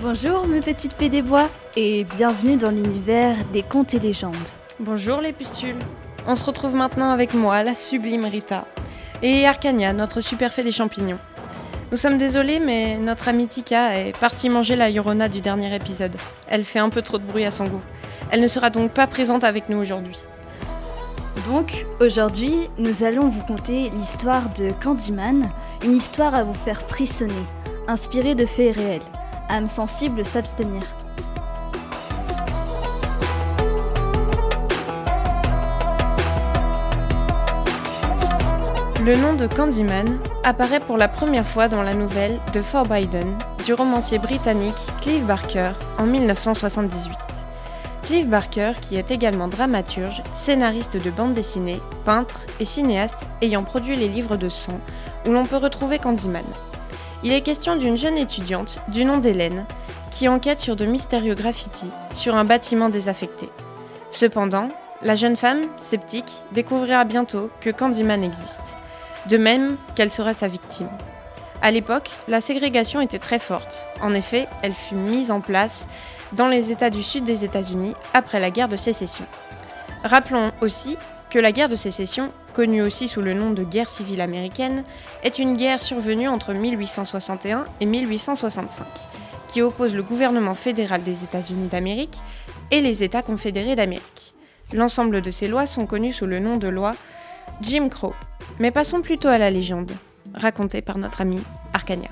Bonjour mes petites fées des bois et bienvenue dans l'univers des contes et légendes. Bonjour les pustules. On se retrouve maintenant avec moi, la sublime Rita, et Arcania, notre super fée des champignons. Nous sommes désolés, mais notre amie Tika est partie manger la Llorona du dernier épisode. Elle fait un peu trop de bruit à son goût. Elle ne sera donc pas présente avec nous aujourd'hui. Donc, aujourd'hui, nous allons vous conter l'histoire de Candyman, une histoire à vous faire frissonner, inspirée de faits réels. Âme sensible s'abstenir. Le nom de Candyman apparaît pour la première fois dans la nouvelle de Biden du romancier britannique Clive Barker en 1978. Clive Barker, qui est également dramaturge, scénariste de bande dessinée, peintre et cinéaste ayant produit les livres de son, où l'on peut retrouver Candyman. Il est question d'une jeune étudiante du nom d'Hélène qui enquête sur de mystérieux graffitis sur un bâtiment désaffecté. Cependant, la jeune femme, sceptique, découvrira bientôt que Candyman existe, de même qu'elle sera sa victime. À l'époque, la ségrégation était très forte. En effet, elle fut mise en place dans les États du sud des États-Unis après la guerre de sécession. Rappelons aussi que la guerre de sécession, connue aussi sous le nom de guerre civile américaine, est une guerre survenue entre 1861 et 1865, qui oppose le gouvernement fédéral des États-Unis d'Amérique et les États confédérés d'Amérique. L'ensemble de ces lois sont connues sous le nom de loi Jim Crow. Mais passons plutôt à la légende, racontée par notre ami Arcania.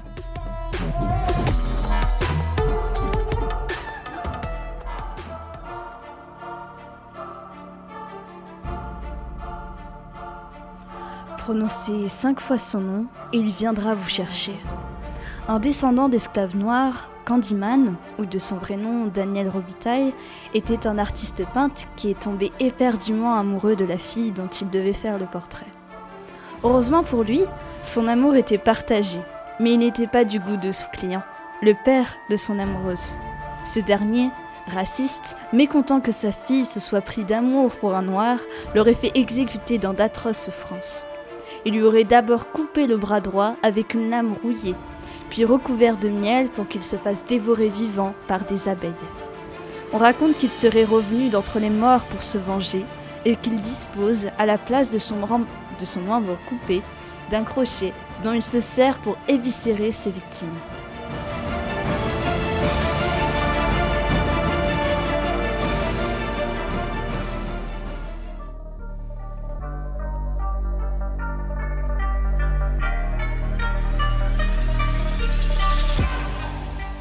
Prononcez cinq fois son nom et il viendra vous chercher. Un descendant d'esclaves noirs, Candyman, ou de son vrai nom Daniel Robitaille, était un artiste peintre qui est tombé éperdument amoureux de la fille dont il devait faire le portrait. Heureusement pour lui, son amour était partagé, mais il n'était pas du goût de son client, le père de son amoureuse. Ce dernier, raciste, mécontent que sa fille se soit pris d'amour pour un noir, l'aurait fait exécuter dans d'atroces souffrances. Il lui aurait d'abord coupé le bras droit avec une lame rouillée, puis recouvert de miel pour qu'il se fasse dévorer vivant par des abeilles. On raconte qu'il serait revenu d'entre les morts pour se venger et qu'il dispose, à la place de son, de son membre coupé, d'un crochet dont il se sert pour éviscérer ses victimes.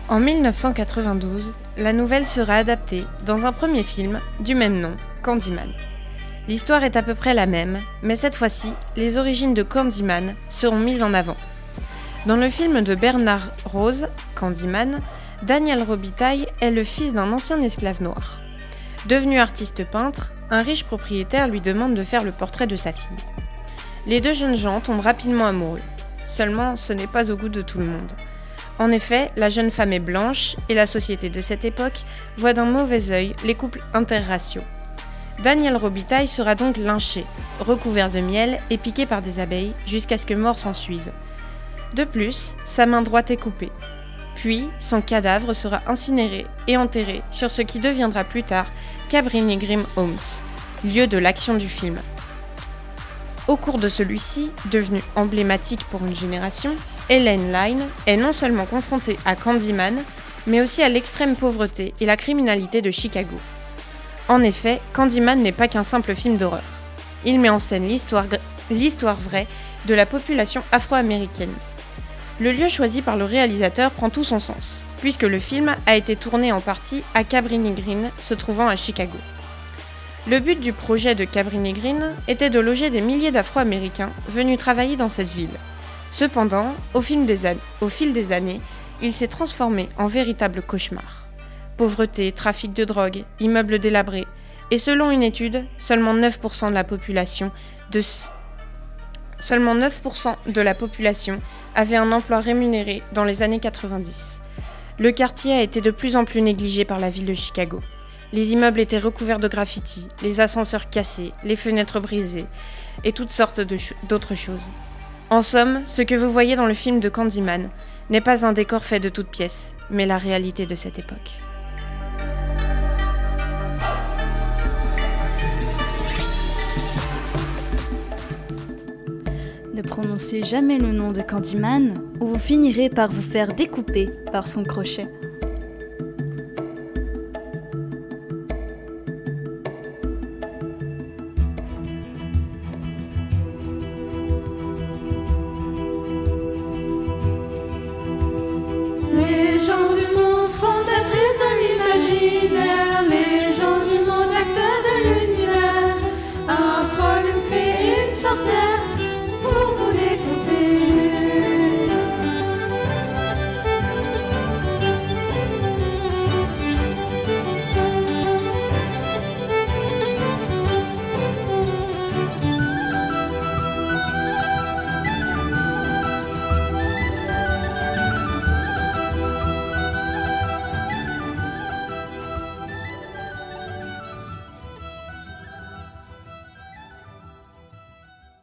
En 1992, la nouvelle sera adaptée dans un premier film du même nom, Candyman. L'histoire est à peu près la même, mais cette fois-ci, les origines de Candyman seront mises en avant. Dans le film de Bernard Rose, Candyman, Daniel Robitaille est le fils d'un ancien esclave noir. Devenu artiste peintre, un riche propriétaire lui demande de faire le portrait de sa fille. Les deux jeunes gens tombent rapidement amoureux. Seulement, ce n'est pas au goût de tout le monde. En effet, la jeune femme est blanche et la société de cette époque voit d'un mauvais œil les couples interraciaux. Daniel Robitaille sera donc lynché, recouvert de miel et piqué par des abeilles jusqu'à ce que mort s'en suive. De plus, sa main droite est coupée. Puis, son cadavre sera incinéré et enterré sur ce qui deviendra plus tard Cabrini Grim Homes, lieu de l'action du film. Au cours de celui-ci, devenu emblématique pour une génération, Helen Line est non seulement confrontée à Candyman, mais aussi à l'extrême pauvreté et la criminalité de Chicago. En effet, Candyman n'est pas qu'un simple film d'horreur. Il met en scène l'histoire vraie de la population afro-américaine. Le lieu choisi par le réalisateur prend tout son sens, puisque le film a été tourné en partie à Cabrini Green, se trouvant à Chicago. Le but du projet de Cabrini Green était de loger des milliers d'Afro-Américains venus travailler dans cette ville. Cependant, au, fil des années, il s'est transformé en véritable cauchemar. Pauvreté, trafic de drogue, immeubles délabrés, et selon une étude, seulement 9% de la population de Seulement 9% de la population avait un emploi rémunéré dans les années 90. Le quartier a été de plus en plus négligé par la ville de Chicago. Les immeubles étaient recouverts de graffitis, les ascenseurs cassés, les fenêtres brisées et toutes sortes d'autres choses. En somme, ce que vous voyez dans le film de Candyman n'est pas un décor fait de toutes pièces, mais la réalité de cette époque. Ne prononcez jamais le nom de Candyman ou vous finirez par vous faire découper par son crochet.